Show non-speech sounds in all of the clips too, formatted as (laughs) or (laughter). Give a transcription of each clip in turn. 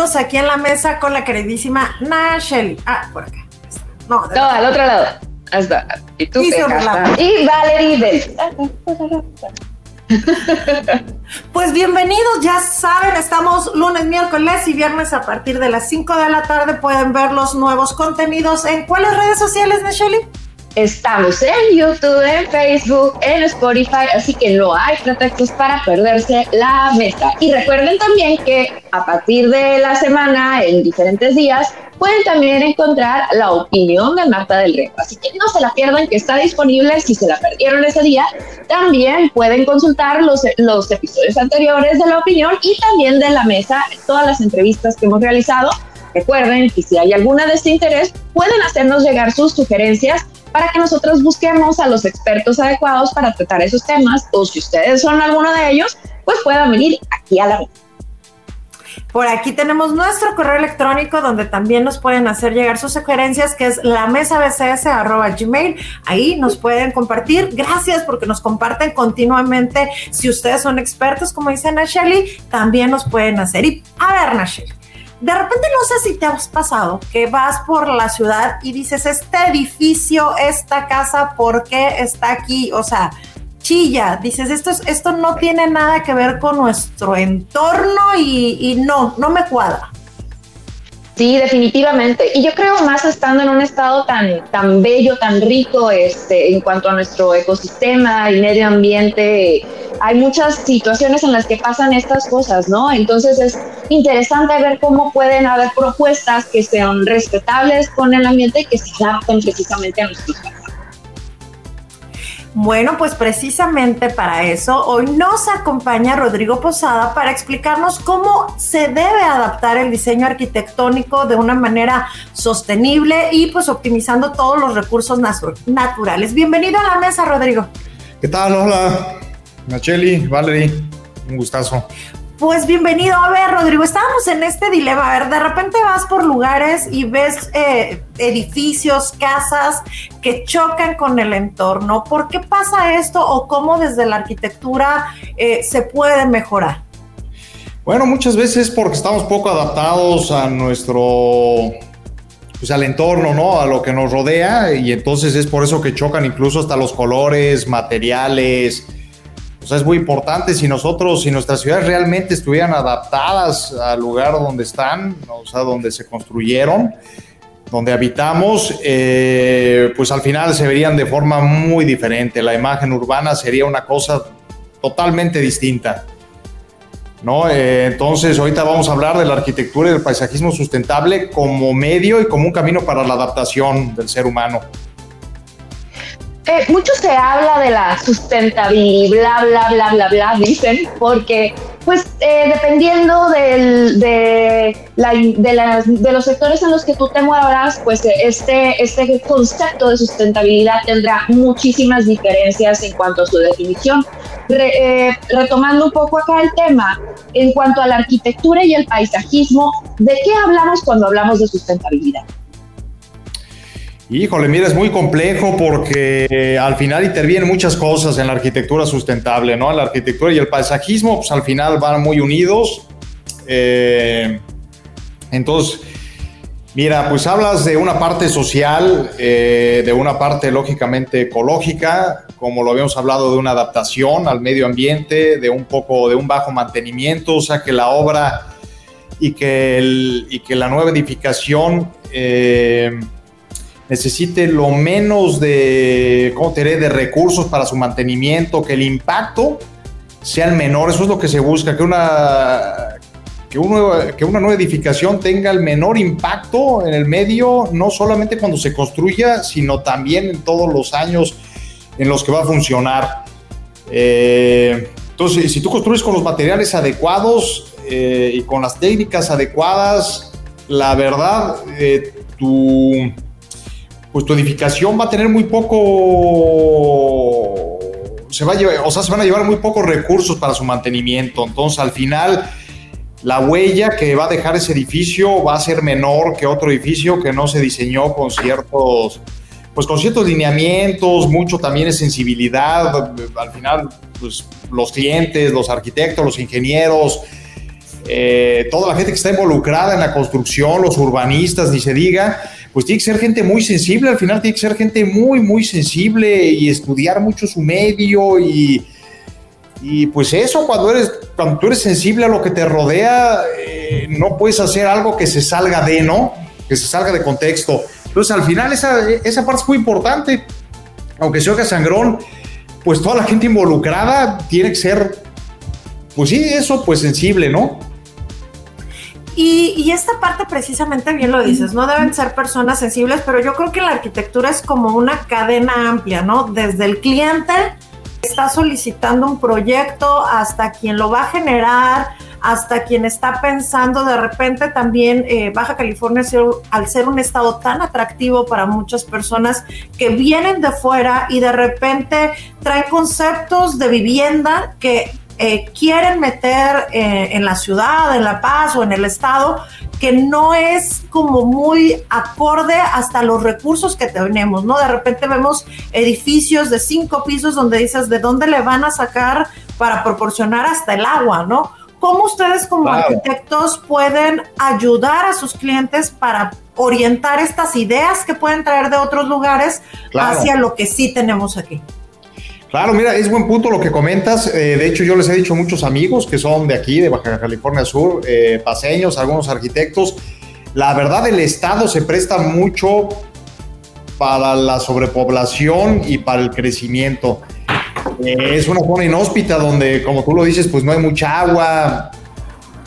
bienvenidos aquí en la mesa con la queridísima Nacheli. Ah, por acá. No, no al otro lado. Hasta. Y tú, y, y Valerie Pues bienvenidos, ya saben, estamos lunes, miércoles y viernes a partir de las 5 de la tarde. Pueden ver los nuevos contenidos en cuáles redes sociales, Nacheli. Estamos en YouTube, en Facebook, en Spotify, así que no hay pretextos para perderse la mesa. Y recuerden también que a partir de la semana, en diferentes días, pueden también encontrar la opinión de Marta del Rey. Así que no se la pierdan, que está disponible si se la perdieron ese día. También pueden consultar los, los episodios anteriores de la opinión y también de la mesa, todas las entrevistas que hemos realizado. Recuerden que si hay alguna de este interés, pueden hacernos llegar sus sugerencias para que nosotros busquemos a los expertos adecuados para tratar esos temas o si ustedes son alguno de ellos, pues puedan venir aquí a la mesa. Por aquí tenemos nuestro correo electrónico donde también nos pueden hacer llegar sus sugerencias, que es la mesa gmail. Ahí nos pueden compartir. Gracias porque nos comparten continuamente. Si ustedes son expertos, como dice Nacheli, también nos pueden hacer. Y a ver, Nacheli, de repente no sé si te has pasado que vas por la ciudad y dices, este edificio, esta casa, ¿por qué está aquí? O sea, chilla, dices, esto, es, esto no tiene nada que ver con nuestro entorno y, y no, no me cuadra. Sí, definitivamente. Y yo creo más estando en un estado tan, tan bello, tan rico este, en cuanto a nuestro ecosistema y medio ambiente, hay muchas situaciones en las que pasan estas cosas, ¿no? Entonces es interesante ver cómo pueden haber propuestas que sean respetables con el ambiente y que se adapten precisamente a nuestros bueno, pues precisamente para eso hoy nos acompaña Rodrigo Posada para explicarnos cómo se debe adaptar el diseño arquitectónico de una manera sostenible y pues optimizando todos los recursos naturales. Bienvenido a la mesa, Rodrigo. ¿Qué tal? Hola, Nacheli, Valerie, un gustazo. Pues bienvenido. A ver, Rodrigo, estábamos en este dilema. A ver, de repente vas por lugares y ves eh, edificios, casas que chocan con el entorno. ¿Por qué pasa esto o cómo desde la arquitectura eh, se puede mejorar? Bueno, muchas veces porque estamos poco adaptados a nuestro pues al entorno, ¿no? A lo que nos rodea y entonces es por eso que chocan incluso hasta los colores, materiales, sea, es muy importante si nosotros, si nuestras ciudades realmente estuvieran adaptadas al lugar donde están, o sea, donde se construyeron, donde habitamos, eh, pues al final se verían de forma muy diferente. La imagen urbana sería una cosa totalmente distinta. ¿no? Eh, entonces, ahorita vamos a hablar de la arquitectura y del paisajismo sustentable como medio y como un camino para la adaptación del ser humano. Eh, mucho se habla de la sustentabilidad, bla, bla, bla, bla, bla, dicen, porque pues eh, dependiendo del, de, la, de, los sectores en los que tú te muevas, pues este, este concepto de sustentabilidad tendrá muchísimas diferencias en cuanto a su definición. Eh, retomando un poco acá el tema, en cuanto a la arquitectura y el paisajismo, ¿de qué hablamos cuando hablamos de sustentabilidad? Híjole, mira, es muy complejo porque al final intervienen muchas cosas en la arquitectura sustentable, ¿no? La arquitectura y el paisajismo, pues al final van muy unidos. Eh, entonces, mira, pues hablas de una parte social, eh, de una parte lógicamente ecológica, como lo habíamos hablado de una adaptación al medio ambiente, de un poco de un bajo mantenimiento, o sea que la obra y que, y que la nueva edificación eh, necesite lo menos de, ¿cómo diré?, de recursos para su mantenimiento, que el impacto sea el menor. Eso es lo que se busca, que una, que, que una nueva edificación tenga el menor impacto en el medio, no solamente cuando se construya, sino también en todos los años en los que va a funcionar. Eh, entonces, si tú construyes con los materiales adecuados eh, y con las técnicas adecuadas, la verdad, eh, tu pues tu edificación va a tener muy poco, se va a llevar, o sea, se van a llevar muy pocos recursos para su mantenimiento. Entonces, al final, la huella que va a dejar ese edificio va a ser menor que otro edificio que no se diseñó con ciertos, pues con ciertos lineamientos, mucho también es sensibilidad. Al final, pues los clientes, los arquitectos, los ingenieros, eh, toda la gente que está involucrada en la construcción, los urbanistas, ni se diga, pues tiene que ser gente muy sensible, al final tiene que ser gente muy, muy sensible y estudiar mucho su medio y, y pues eso, cuando eres, cuando tú eres sensible a lo que te rodea, eh, no puedes hacer algo que se salga de, ¿no? Que se salga de contexto. Entonces al final esa, esa parte es muy importante, aunque se oiga sangrón, pues toda la gente involucrada tiene que ser, pues sí, eso, pues sensible, ¿no? Y, esta parte precisamente bien lo dices, no deben ser personas sensibles, pero yo creo que la arquitectura es como una cadena amplia, ¿no? Desde el cliente está solicitando un proyecto hasta quien lo va a generar, hasta quien está pensando de repente también eh, Baja California al ser un estado tan atractivo para muchas personas que vienen de fuera y de repente traen conceptos de vivienda que eh, quieren meter eh, en la ciudad, en La Paz o en el estado, que no es como muy acorde hasta los recursos que tenemos, ¿no? De repente vemos edificios de cinco pisos donde dices, ¿de dónde le van a sacar para proporcionar hasta el agua, ¿no? ¿Cómo ustedes como arquitectos pueden ayudar a sus clientes para orientar estas ideas que pueden traer de otros lugares hacia lo que sí tenemos aquí? Claro, mira, es buen punto lo que comentas. Eh, de hecho, yo les he dicho a muchos amigos que son de aquí, de Baja California Sur, eh, paseños, algunos arquitectos. La verdad, el Estado se presta mucho para la sobrepoblación y para el crecimiento. Eh, es una zona inhóspita donde, como tú lo dices, pues no hay mucha agua.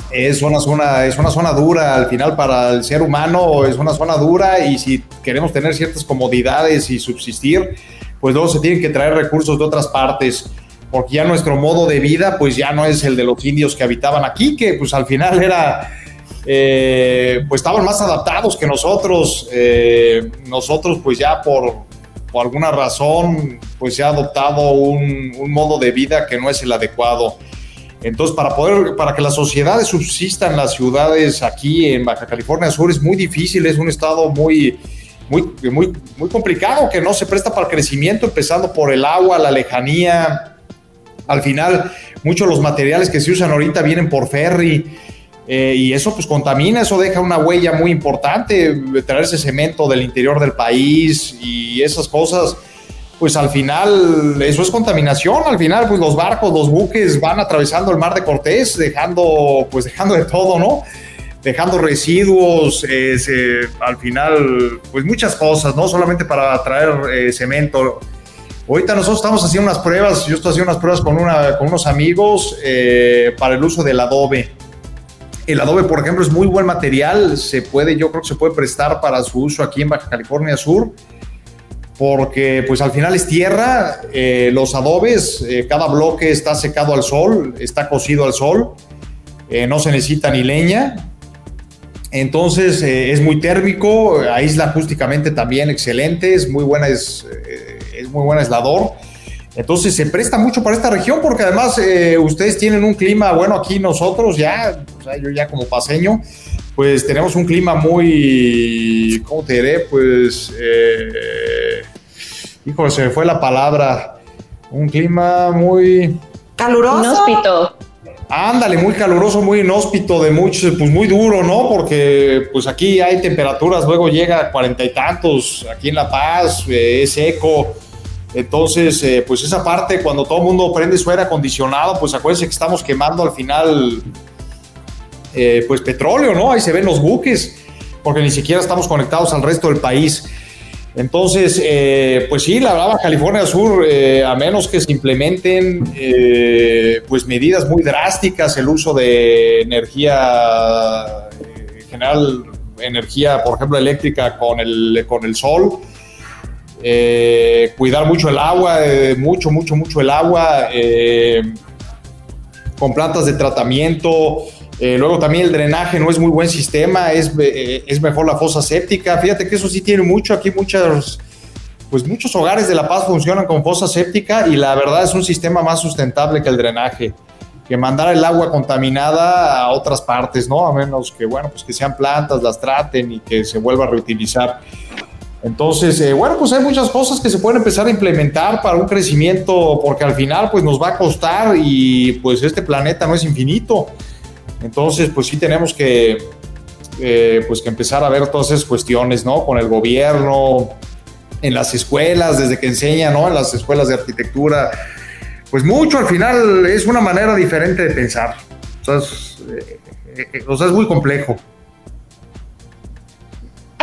Es una zona, es una zona dura. Al final, para el ser humano, es una zona dura. Y si queremos tener ciertas comodidades y subsistir, pues luego se tienen que traer recursos de otras partes, porque ya nuestro modo de vida, pues ya no es el de los indios que habitaban aquí, que pues al final era, eh, pues estaban más adaptados que nosotros. Eh, nosotros, pues ya por, por, alguna razón, pues se ha adoptado un, un modo de vida que no es el adecuado. Entonces, para poder, para que las sociedades subsistan las ciudades aquí en Baja California Sur es muy difícil, es un estado muy, muy, muy, muy complicado, que no se presta para el crecimiento, empezando por el agua, la lejanía. Al final, muchos de los materiales que se usan ahorita vienen por ferry. Eh, y eso pues contamina, eso deja una huella muy importante, traerse cemento del interior del país y esas cosas, pues al final eso es contaminación, al final pues los barcos, los buques van atravesando el mar de Cortés, dejando pues dejando de todo, ¿no? Dejando residuos, al final, pues muchas cosas, no solamente para traer eh, cemento. Ahorita nosotros estamos haciendo unas pruebas, yo estoy haciendo unas pruebas con, una, con unos amigos eh, para el uso del adobe. El adobe, por ejemplo, es muy buen material, se puede, yo creo que se puede prestar para su uso aquí en Baja California Sur, porque pues al final es tierra, eh, los adobes, cada bloque está secado al sol, está cocido al sol, no se necesita ni leña, entonces eh, es muy térmico, aísla acústicamente también excelente, es muy buena, es, eh, es muy buen aislador. Entonces se presta mucho para esta región porque además eh, ustedes tienen un clima, bueno, aquí nosotros ya, o sea, yo ya como paseño, pues tenemos un clima muy, ¿cómo te diré? Pues, eh, híjole, se me fue la palabra, un clima muy... Caluroso. Inhóspito. Ándale, muy caluroso, muy inhóspito, de mucho, pues muy duro, ¿no? Porque pues aquí hay temperaturas, luego llega a cuarenta y tantos, aquí en La Paz, eh, es seco. Entonces, eh, pues esa parte, cuando todo el mundo prende su aire acondicionado, pues acuérdense que estamos quemando al final, eh, pues petróleo, ¿no? Ahí se ven los buques, porque ni siquiera estamos conectados al resto del país. Entonces, eh, pues sí, la Baja California Sur, eh, a menos que se implementen eh, pues medidas muy drásticas, el uso de energía en general, energía, por ejemplo, eléctrica con el, con el sol, cuidar mucho el agua, mucho, mucho, mucho el agua, con plantas de tratamiento, eh, luego también el drenaje no es muy buen sistema, es, eh, es mejor la fosa séptica. Fíjate que eso sí tiene mucho. Aquí muchos, pues muchos hogares de La Paz funcionan con fosa séptica y la verdad es un sistema más sustentable que el drenaje, que mandar el agua contaminada a otras partes, ¿no? A menos que, bueno, pues que sean plantas, las traten y que se vuelva a reutilizar. Entonces, eh, bueno, pues hay muchas cosas que se pueden empezar a implementar para un crecimiento, porque al final, pues nos va a costar y pues este planeta no es infinito. Entonces, pues sí tenemos que, eh, pues que empezar a ver todas esas cuestiones, ¿no? Con el gobierno, en las escuelas, desde que enseñan, ¿no? En las escuelas de arquitectura, pues mucho al final es una manera diferente de pensar. O sea, es, eh, es muy complejo.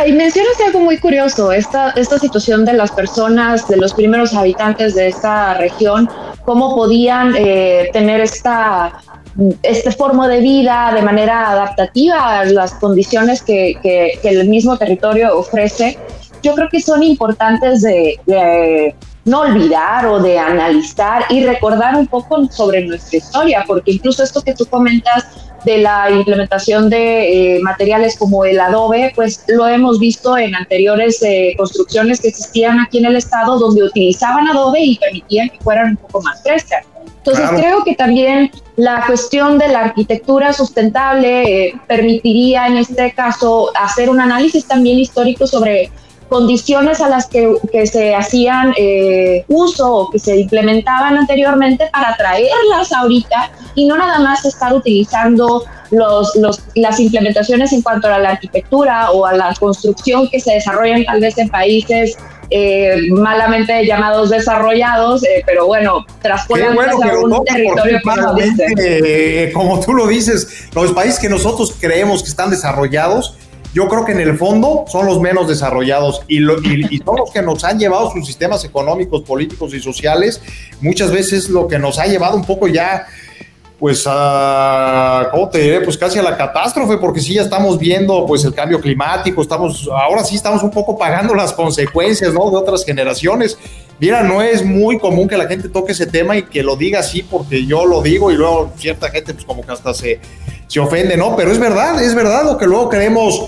Y mencionas algo muy curioso, esta, esta situación de las personas, de los primeros habitantes de esta región, cómo podían eh, tener esta, este forma de vida de manera adaptativa a las condiciones que, que, el mismo territorio ofrece. Yo creo que son importantes de, de no olvidar o de analizar y recordar un poco sobre nuestra historia, porque incluso esto que tú comentas de la implementación de eh, materiales como el adobe, pues lo hemos visto en anteriores eh, construcciones que existían aquí en el estado donde utilizaban adobe y permitían que fueran un poco más frescas. Entonces creo que también la cuestión de la arquitectura sustentable eh, permitiría en este caso hacer un análisis también histórico sobre condiciones a las que, que se hacían eh, uso o que se implementaban anteriormente para traerlas ahorita y no nada más estar utilizando los, los, las implementaciones en cuanto a la arquitectura o a la construcción que se desarrollan tal vez en países eh, malamente llamados desarrollados, eh, pero bueno, traspolan bueno a un territorio que como tú lo dices, los países que nosotros creemos que están desarrollados, yo creo que en el fondo son los menos desarrollados y, son los que nos han llevado sus sistemas económicos, políticos y sociales. Muchas veces lo que nos ha llevado un poco ya, pues, a, ¿cómo te diré? Pues casi a la catástrofe, porque sí ya estamos viendo, pues, el cambio climático, estamos, ahora sí estamos un poco pagando las consecuencias, ¿no? De otras generaciones. Mira, no es muy común que la gente toque ese tema y que lo diga así porque yo lo digo y luego cierta gente, pues, como que hasta se, se ofende, ¿no? Pero es verdad, es verdad lo que luego queremos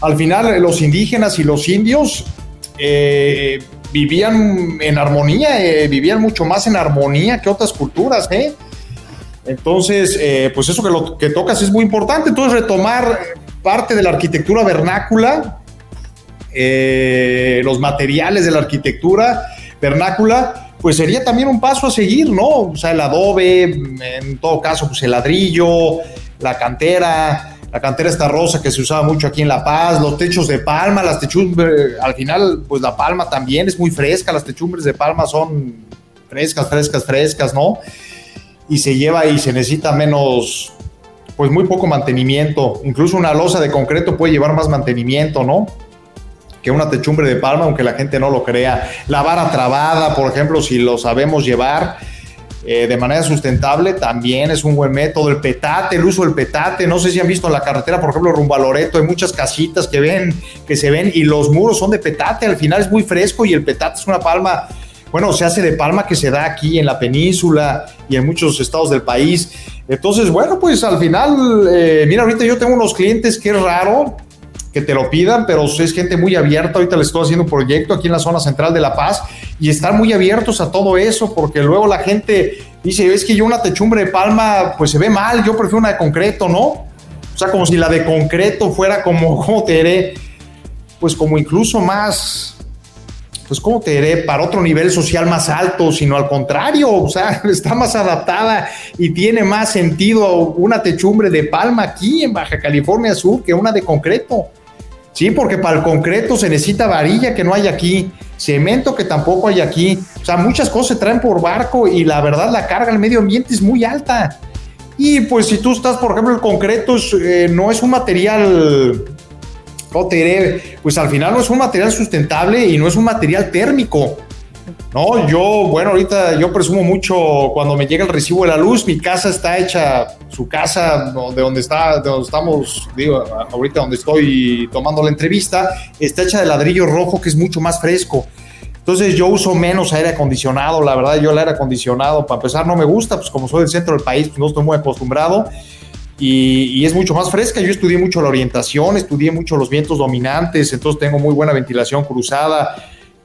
al final los indígenas y los indios eh, vivían en armonía, eh, vivían mucho más en armonía que otras culturas, ¿eh? Entonces, pues eso que lo que tocas es muy importante. Entonces, retomar parte de la arquitectura vernácula, los materiales de la arquitectura vernácula, pues sería también un paso a seguir, ¿no? O sea, el adobe, en todo caso, pues el ladrillo, la cantera, la cantera está rosa que se usaba mucho aquí en La Paz, los techos de palma, las techumbres, al final, pues la palma también es muy fresca, las techumbres de palma son frescas, frescas, frescas, ¿no? Y se lleva y se necesita menos, pues muy poco mantenimiento. Incluso una losa de concreto puede llevar más mantenimiento, ¿no? Que una techumbre de palma, aunque la gente no lo crea. La vara trabada, por ejemplo, si lo sabemos llevar, eh, de manera sustentable también es un buen método. El petate, el uso del petate, no sé si han visto en la carretera, por ejemplo, rumbo a Loreto, hay muchas casitas que ven, que se ven y los muros son de petate, al final es muy fresco y el petate es una palma, bueno, se hace de palma que se da aquí en la península y en muchos estados del país. Entonces, bueno, pues al final, eh, mira, ahorita yo tengo unos clientes que es raro, que te lo pidan, pero es gente muy abierta. Ahorita les estoy haciendo un proyecto aquí en la zona central de La Paz y están muy abiertos a todo eso, porque luego la gente dice, es que yo una techumbre de palma, pues se ve mal, yo prefiero una de concreto, ¿no? O sea, como si la de concreto fuera como, (laughs) ¿cómo te diré? Pues como incluso más, pues ¿cómo te diré? Para otro nivel social más alto, sino al contrario, o sea, (laughs) está más adaptada y tiene más sentido una techumbre de palma aquí en Baja California Sur que una de concreto. Sí, porque para el concreto se necesita varilla que no hay aquí, cemento que tampoco hay aquí. O sea, muchas cosas se traen por barco y la verdad la carga al medio ambiente es muy alta. Y pues si tú estás, por ejemplo, el concreto eh, no es un material, Pues al final no es un material sustentable y no es un material térmico. No, yo, bueno, ahorita yo presumo mucho cuando me llega el recibo de la luz, mi casa está hecha, su casa de donde está, de donde estamos, digo, ahorita donde estoy tomando la entrevista, está hecha de ladrillo rojo que es mucho más fresco. Entonces yo uso menos aire acondicionado, la verdad yo el aire acondicionado para empezar no me gusta, pues como soy del centro del país, pues no estoy muy acostumbrado y, y, es mucho más fresca. Yo estudié mucho la orientación, estudié mucho los vientos dominantes, entonces tengo muy buena ventilación cruzada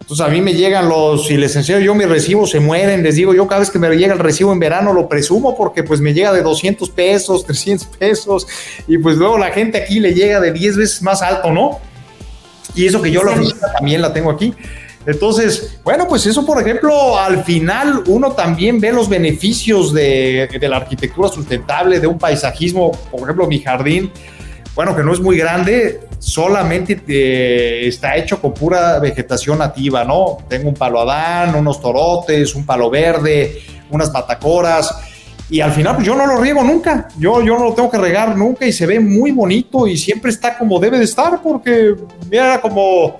entonces a mí me llegan los, si les enseño yo mi recibo, se mueren, les digo yo cada vez que me llega el recibo en verano lo presumo porque pues me llega de 200 pesos, 300 pesos y pues luego la gente aquí le llega de 10 veces más alto, ¿no? Y eso que yo la también la tengo aquí. Entonces, bueno, pues eso, por ejemplo, al final uno también ve los beneficios de, la arquitectura sustentable, de un paisajismo, por ejemplo, mi jardín, bueno, que no es muy grande, solamente eh, está hecho con pura vegetación nativa, ¿no? Tengo un palo Adán, unos torotes, un palo verde, unas batacoras. Y al final, pues yo no lo riego nunca. Yo, yo no lo tengo que regar nunca y se ve muy bonito y siempre está como debe de estar porque, mira, como,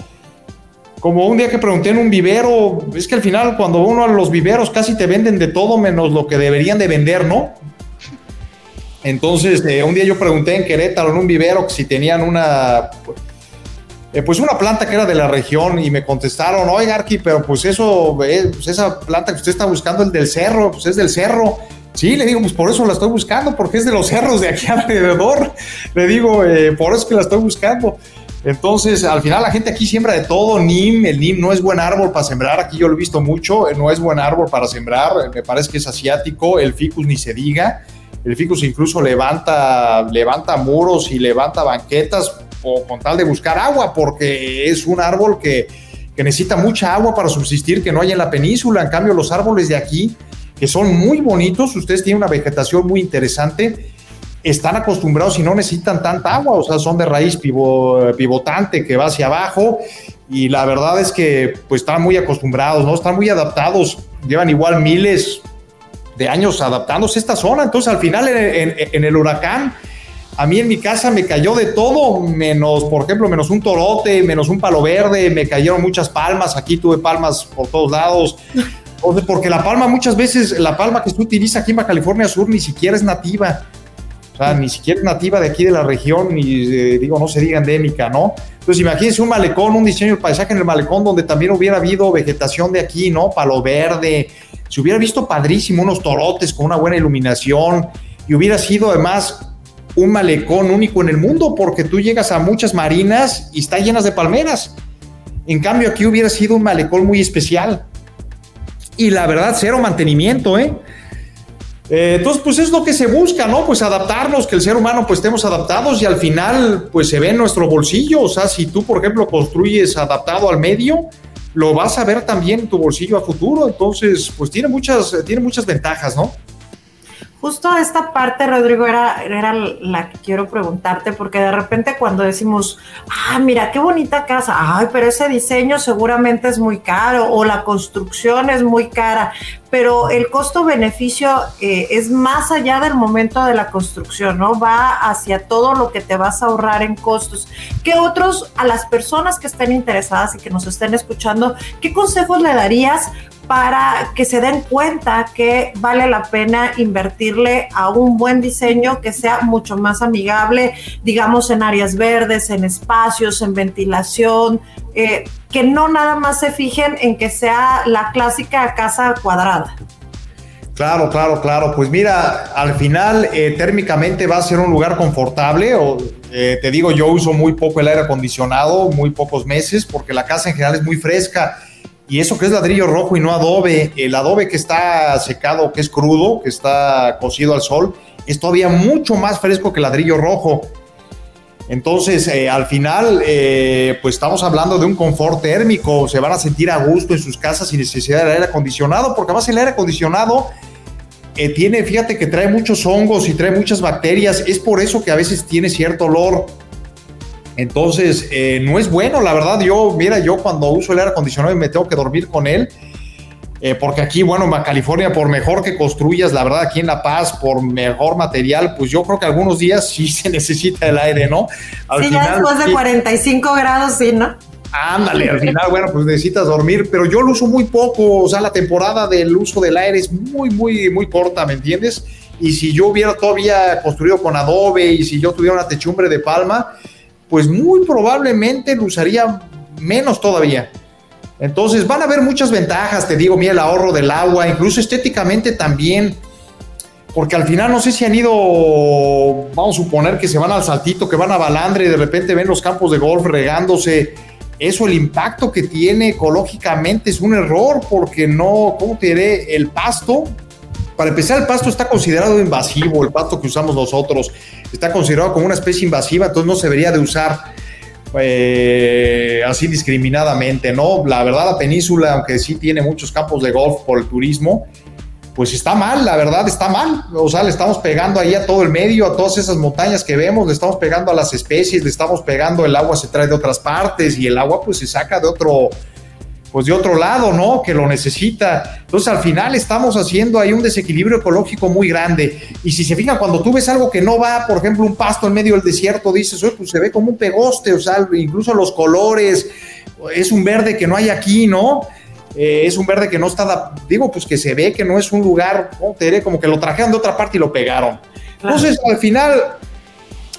como un día que pregunté en un vivero, es que al final cuando uno a los viveros casi te venden de todo menos lo que deberían de vender, ¿no? Entonces, eh, un día yo pregunté en Querétaro, en un vivero, si tenían una, eh, pues una planta que era de la región y me contestaron, oiga, Arqui, pero pues eso, eh, pues esa planta que usted está buscando, el del cerro, pues es del cerro. Sí, le digo, pues por eso la estoy buscando, porque es de los cerros de aquí (laughs) alrededor. Le digo, por eso es que la estoy buscando. Entonces, al final la gente aquí siembra de todo, NIM, el NIM no es buen árbol para sembrar, aquí yo lo he visto mucho, no es buen árbol para sembrar, me parece que es asiático, el ficus ni se diga. El ficus incluso levanta, levanta muros y levanta banquetas o con tal de buscar agua, porque es un árbol que, que necesita mucha agua para subsistir, que no hay en la península. En cambio, los árboles de aquí, que son muy bonitos, ustedes tienen una vegetación muy interesante, están acostumbrados y no necesitan tanta agua, o sea, son de raíz pivotante que va hacia abajo y la verdad es que pues están muy acostumbrados, ¿no? Están muy adaptados, llevan igual miles, de años adaptándose a esta zona. Entonces, al final, en, el huracán, a mí en mi casa me cayó de todo, menos, por ejemplo, menos un torote, menos un palo verde, me cayeron muchas palmas. Aquí tuve palmas por todos lados. Porque la palma, muchas veces, la palma que se utiliza aquí en California Sur ni siquiera es nativa. Ni siquiera nativa de aquí de la región, ni eh, digo, no se diga endémica, ¿no? Entonces, imagínense un malecón, un diseño del paisaje en el malecón donde también hubiera habido vegetación de aquí, ¿no? Palo verde, se hubiera visto padrísimo unos torotes con una buena iluminación y hubiera sido además un malecón único en el mundo porque tú llegas a muchas marinas y está llenas de palmeras. En cambio aquí hubiera sido un malecón muy especial. Y la verdad, cero mantenimiento, ¿eh? ¿Eh? entonces, pues es lo que se busca, ¿no? Pues adaptarnos, que el ser humano pues estemos adaptados y al final pues se ve en nuestro bolsillo. O sea, si tú, por ejemplo, construyes adaptado al medio, lo vas a ver también en tu bolsillo a futuro. Entonces, pues tiene muchas, tiene muchas ventajas, ¿no? Justo esta parte, Rodrigo, era, era la que quiero preguntarte, porque de repente cuando decimos, ah, mira, qué bonita casa, ay, pero ese diseño seguramente es muy caro o la construcción es muy cara, pero el costo-beneficio eh, es más allá del momento de la construcción, ¿no? Va hacia todo lo que te vas a ahorrar en costos. ¿Qué otros, a las personas que estén interesadas y que nos estén escuchando, qué consejos le darías para que se den cuenta que vale la pena invertirle a un buen diseño que sea mucho más amigable, digamos, en áreas verdes, en espacios, en ventilación, eh, que no nada más se fijen en que sea la clásica casa cuadrada. Claro, claro, claro. Pues mira, al final eh, térmicamente va a ser un lugar confortable. Eh, te digo, yo uso muy poco el aire acondicionado, muy pocos meses, porque la casa en general es muy fresca y eso que es ladrillo rojo y no adobe, el adobe que está secado, que es crudo, que está cocido al sol, es todavía mucho más fresco que ladrillo rojo. Entonces, eh, al final, eh, pues estamos hablando de un confort térmico, se van a sentir a gusto en sus casas sin necesidad de aire acondicionado, porque además el aire acondicionado eh, tiene, fíjate que trae muchos hongos y trae muchas bacterias, es por eso que a veces tiene cierto olor. Entonces, eh, no es bueno, la verdad. Yo, mira, yo cuando uso el aire acondicionado me tengo que dormir con él. Eh, porque aquí, bueno, en California, por mejor que construyas, la verdad, aquí en La Paz, por mejor material, pues yo creo que algunos días sí (laughs) se necesita el aire, ¿no? Al sí, ya después de 45 grados, sí, ¿no? Ándale, al final, bueno, pues necesitas dormir, pero yo lo uso muy poco, o sea, la temporada del uso del aire es muy, muy, muy corta, ¿me entiendes? Y si yo hubiera todavía construido con adobe y si yo tuviera una techumbre de palma, pues muy probablemente lo usaría menos todavía. Entonces van a haber muchas ventajas, te digo, mira el ahorro del agua, incluso estéticamente también, porque al final no sé si han ido, vamos a suponer que se van al saltito, que van a Balandre y de repente ven los campos de golf regándose. Eso, el impacto que tiene ecológicamente es un error, porque no, ¿cómo te diré? El pasto para empezar, el pasto está considerado invasivo, el pasto que usamos nosotros está considerado como una especie invasiva, entonces no se debería de usar. eh, así discriminadamente, ¿no? La verdad, la península, aunque sí tiene muchos campos de golf por el turismo, pues está mal, la verdad está mal. O sea, le estamos pegando ahí a todo el medio, a todas esas montañas que vemos, le estamos pegando a las especies, le estamos pegando, el agua se trae de otras partes y el agua pues se saca de otro, pues de otro lado, ¿no? Que lo necesita. Entonces al final estamos haciendo ahí un desequilibrio ecológico muy grande. Y si se fijan, cuando tú ves algo que no va, por ejemplo, un pasto en medio del desierto, dices, pues se ve como un pegoste, o sea, incluso los colores, es un verde que no hay aquí, ¿no? Eh, es un verde que no está, digo, pues que se ve que no es un lugar, ¿no? te diré como que lo trajeron de otra parte y lo pegaron. Entonces, al final,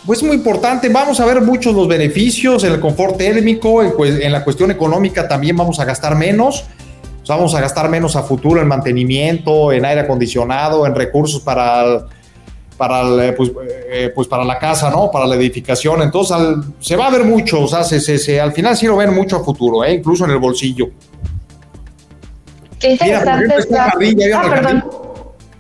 pues muy importante, vamos a ver muchos los beneficios en el confort térmico, en, la cuestión económica también vamos a gastar menos, vamos a gastar menos a futuro en mantenimiento, en aire acondicionado, en recursos para, para, eh, pues, eh, pues, para la casa, ¿no? Para la edificación, entonces se va a ver mucho, o sea, se, al final sí lo ven mucho a futuro, ¿eh? incluso en el bolsillo. Qué interesante. ah, perdón.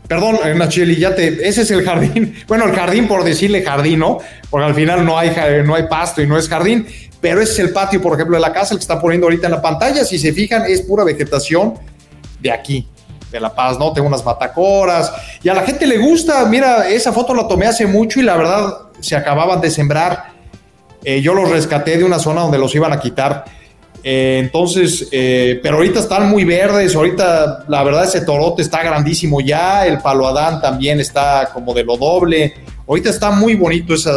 Perdón, eh, Nacheli, ya te. Ese es el jardín. (laughs) Bueno, el jardín por decirle jardín, ¿no? Porque al final no hay, no hay pasto y no es jardín. Pero ese es el patio, por ejemplo, de la casa, el que está poniendo ahorita en la pantalla. Si se fijan, es pura vegetación de aquí, de La Paz, ¿no? Tengo unas matacoras. Y a la gente le gusta. Mira, esa foto la tomé hace mucho y la verdad se acababan de sembrar. Eh, yo los rescaté de una zona donde los iban a quitar eh, entonces, eh, pero ahorita están muy verdes, ahorita la verdad ese torote está grandísimo ya, el palo Adán también está como de lo doble, ahorita está muy bonito esa,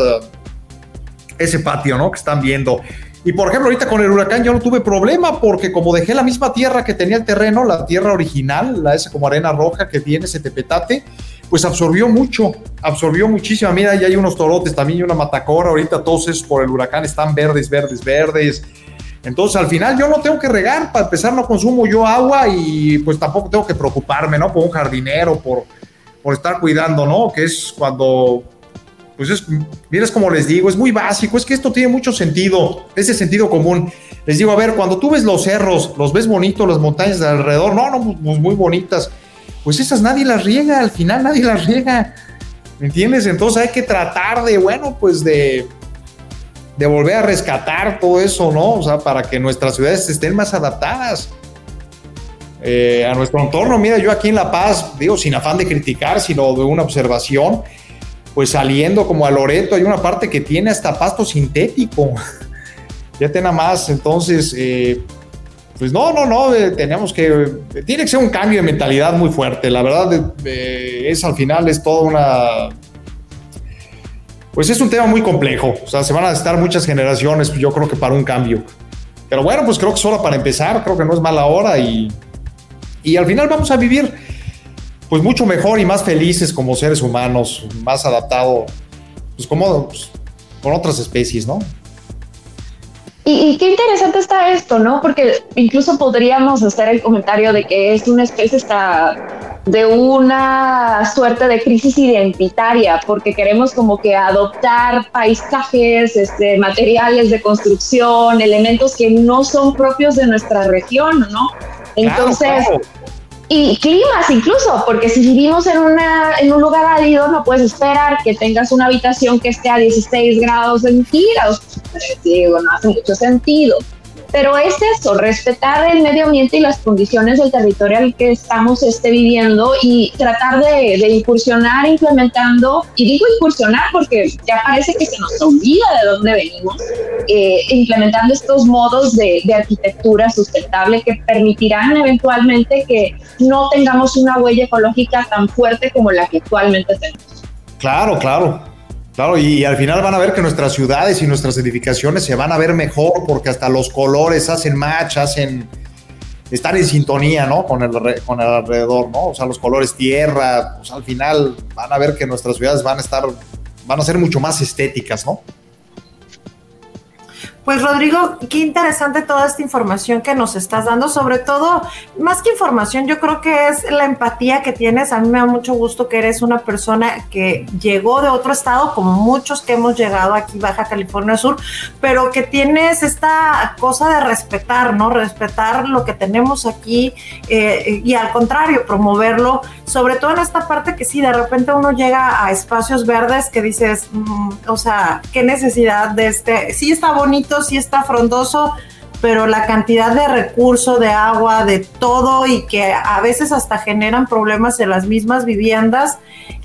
ese patio, ¿no? Que están viendo. Y por ejemplo, ahorita con el huracán yo no tuve problema porque como dejé la misma tierra que tenía el terreno, la tierra original, la esa como arena roja que tiene ese tepetate, pues absorbió mucho, absorbió muchísimo. Mira, ya hay unos torotes también y una matacora, ahorita todos esos por el huracán están verdes, verdes, verdes. Entonces, al final yo no tengo que regar, para empezar no consumo yo agua y pues tampoco tengo que preocuparme, ¿no? Por un jardinero, por, por estar cuidando, ¿no? Que es cuando, pues es, mira, como les digo, es muy básico, es que esto tiene mucho sentido, ese sentido común. Les digo, a ver, cuando tú ves los cerros, los ves bonitos, las montañas de alrededor, no, no, pues, pues muy bonitas, pues esas nadie las riega, al final nadie las riega, ¿me entiendes? Entonces hay que tratar de, bueno, pues de de volver a rescatar todo eso, ¿no? O sea, para que nuestras ciudades estén más adaptadas eh, a nuestro entorno. Mira, yo aquí en La Paz, digo, sin afán de criticar, sino de una observación, pues saliendo como a Loreto, hay una parte que tiene hasta pasto sintético. (laughs) ya tenga más, entonces, eh, pues no, no, no, eh, tenemos que, tiene que ser un cambio de mentalidad muy fuerte. La verdad es al final es toda una pues es un tema muy complejo. O sea, se van a estar muchas generaciones, yo creo que para un cambio. Pero bueno, pues creo que solo para empezar, creo que no es mala hora y, y al final vamos a vivir pues mucho mejor y más felices como seres humanos, más adaptado, pues como pues, con otras especies, ¿no? Y, qué interesante está esto, ¿no? Porque incluso podríamos hacer el comentario de que es una especie está de una suerte de crisis identitaria, porque queremos como que adoptar paisajes, este, materiales de construcción, elementos que no son propios de nuestra región, ¿no? Entonces, y climas incluso, porque si vivimos en, una, en un lugar árido, no puedes esperar que tengas una habitación que esté a 16 grados centígrados. Digo, no hace mucho sentido. Pero es eso, respetar el medio ambiente y las condiciones del territorio al que estamos este, viviendo y tratar de, incursionar implementando, y digo incursionar porque ya parece que se nos olvida de dónde venimos, eh, implementando estos modos de, de arquitectura sustentable que permitirán eventualmente que no tengamos una huella ecológica tan fuerte como la que actualmente tenemos. Claro, claro. Claro, y, al final van a ver que nuestras ciudades y nuestras edificaciones se van a ver mejor porque hasta los colores hacen match, hacen, están en sintonía, ¿no? Con el, con el alrededor, ¿no? O sea, los colores tierra, pues al final van a ver que nuestras ciudades van a estar, van a ser mucho más estéticas, ¿no? Pues Rodrigo, qué interesante toda esta información que nos estás dando, sobre todo, más que información, yo creo que es la empatía que tienes. A mí me da mucho gusto que eres una persona que llegó de otro estado, como muchos que hemos llegado aquí, Baja California Sur, pero que tienes esta cosa de respetar, ¿no? Respetar lo que tenemos aquí eh, y al contrario, promoverlo, sobre todo en esta parte que sí, de repente uno llega a espacios verdes que dices, mm, o sea, qué necesidad de este, sí está bonito bonito, sí está frondoso, pero la cantidad de recurso, de agua, de todo y que a veces hasta generan problemas en las mismas viviendas,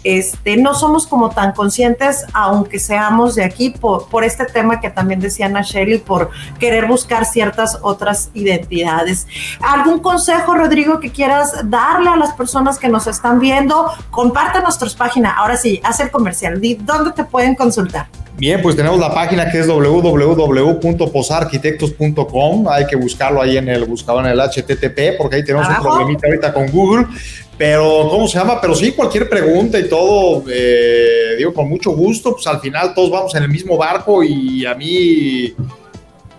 este, no somos como tan conscientes, aunque seamos de aquí, por, por este tema que también decía Ana Shelley, por querer buscar ciertas otras identidades. ¿Algún consejo, Rodrigo, que quieras darle a las personas que nos están viendo? Comparte nuestras páginas. Ahora sí, haz el comercial. ¿Dónde te pueden consultar? Bien, pues tenemos la página que es www.posarquitectos.com. Hay que buscarlo ahí en el buscador en el HTTP, porque ahí tenemos un problemita ahorita con Google. Pero, ¿cómo se llama? Pero sí, cualquier pregunta y todo, eh, digo, con mucho gusto. Pues al final todos vamos en el mismo barco y a mí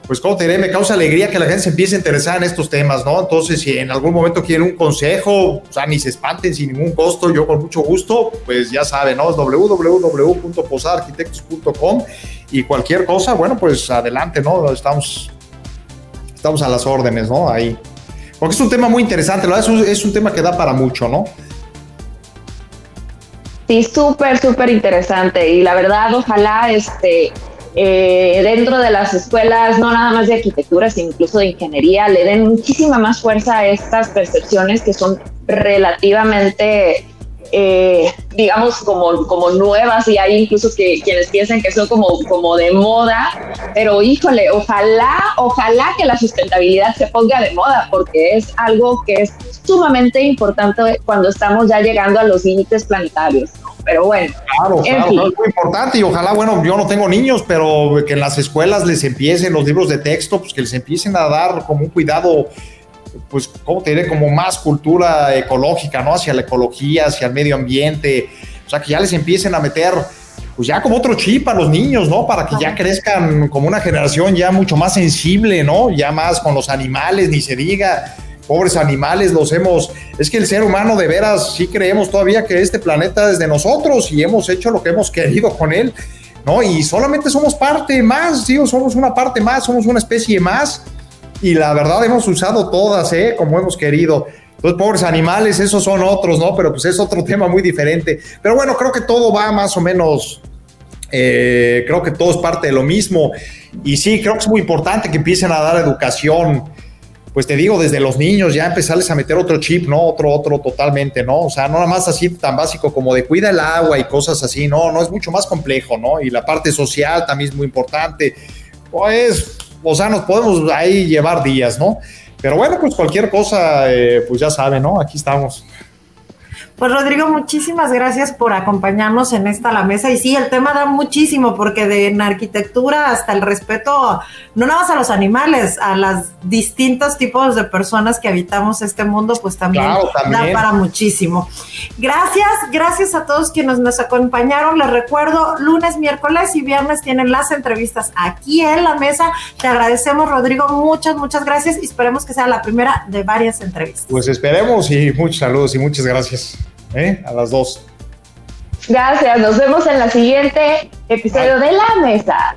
pues como te diré, me causa alegría que la gente se empiece a interesar en estos temas, ¿no? Entonces, si en algún momento quieren un consejo, o sea, ni se espanten sin ningún costo, yo con mucho gusto, pues ya saben, ¿no? Es www.posaarquitectos.com y cualquier cosa, bueno, pues adelante, ¿no? Estamos, estamos a las órdenes, ¿no? Ahí. Porque es un tema muy interesante, ¿verdad? Es un, es un tema que da para mucho, ¿no? Sí, súper, súper interesante. Y la verdad, ojalá este eh, dentro de las escuelas, no nada más de arquitectura, sino incluso de ingeniería, le den muchísima más fuerza a estas percepciones que son relativamente, eh, digamos, como, como nuevas y hay incluso que quienes piensan que son como, como de moda, pero híjole, ojalá, ojalá que la sustentabilidad se ponga de moda porque es algo que es sumamente importante cuando estamos ya llegando a los límites planetarios pero bueno. Claro, claro, es muy importante y ojalá, bueno, yo no tengo niños, pero que en las escuelas les empiecen los libros de texto, pues que les empiecen a dar como un cuidado, pues, ¿cómo te diré? Como más cultura ecológica, ¿no? Hacia la ecología, hacia el medio ambiente, o sea, que ya les empiecen a meter pues ya como otro chip a los niños, ¿no? Para que ya crezcan como una generación ya mucho más sensible, ¿no? Ya más con los animales, ni se diga pobres animales los hemos, es que el ser humano de veras sí creemos todavía que este planeta es de nosotros y hemos hecho lo que hemos querido con él, ¿no? Y solamente somos parte más, sí, somos una parte más, somos una especie más y la verdad hemos usado todas, ¿eh? Como hemos querido. Los pobres animales, esos son otros, ¿no? Pero pues es otro (laughs) tema muy diferente. Pero bueno, creo que todo va más o menos, eh, creo que todo es parte de lo mismo. Y sí, creo que es muy importante que empiecen a dar educación pues te digo, desde los niños ya empezarles a meter otro chip, ¿no? Otro, otro totalmente, ¿no? O sea, no nada más así tan básico como de cuida el agua y cosas así, no, no es mucho más complejo, ¿no? Y la parte social también es muy importante. Pues, o sea, nos podemos ahí llevar días, ¿no? Pero bueno, pues cualquier cosa, eh, pues ya saben, ¿no? Aquí estamos. Pues Rodrigo, muchísimas gracias por acompañarnos en esta la mesa. Y sí, el tema da muchísimo, porque de en arquitectura hasta el respeto, no nada más a los animales, a los distintos tipos de personas que habitamos este mundo, pues también, da para muchísimo. Gracias, gracias a todos quienes nos acompañaron. Les recuerdo, lunes, miércoles y viernes tienen las entrevistas aquí en la mesa. Te agradecemos, Rodrigo, muchas, muchas gracias y esperemos que sea la primera de varias entrevistas. Pues esperemos y muchos saludos y muchas gracias. ¿eh? A las dos. Gracias, nos vemos en la siguiente episodio de La Mesa.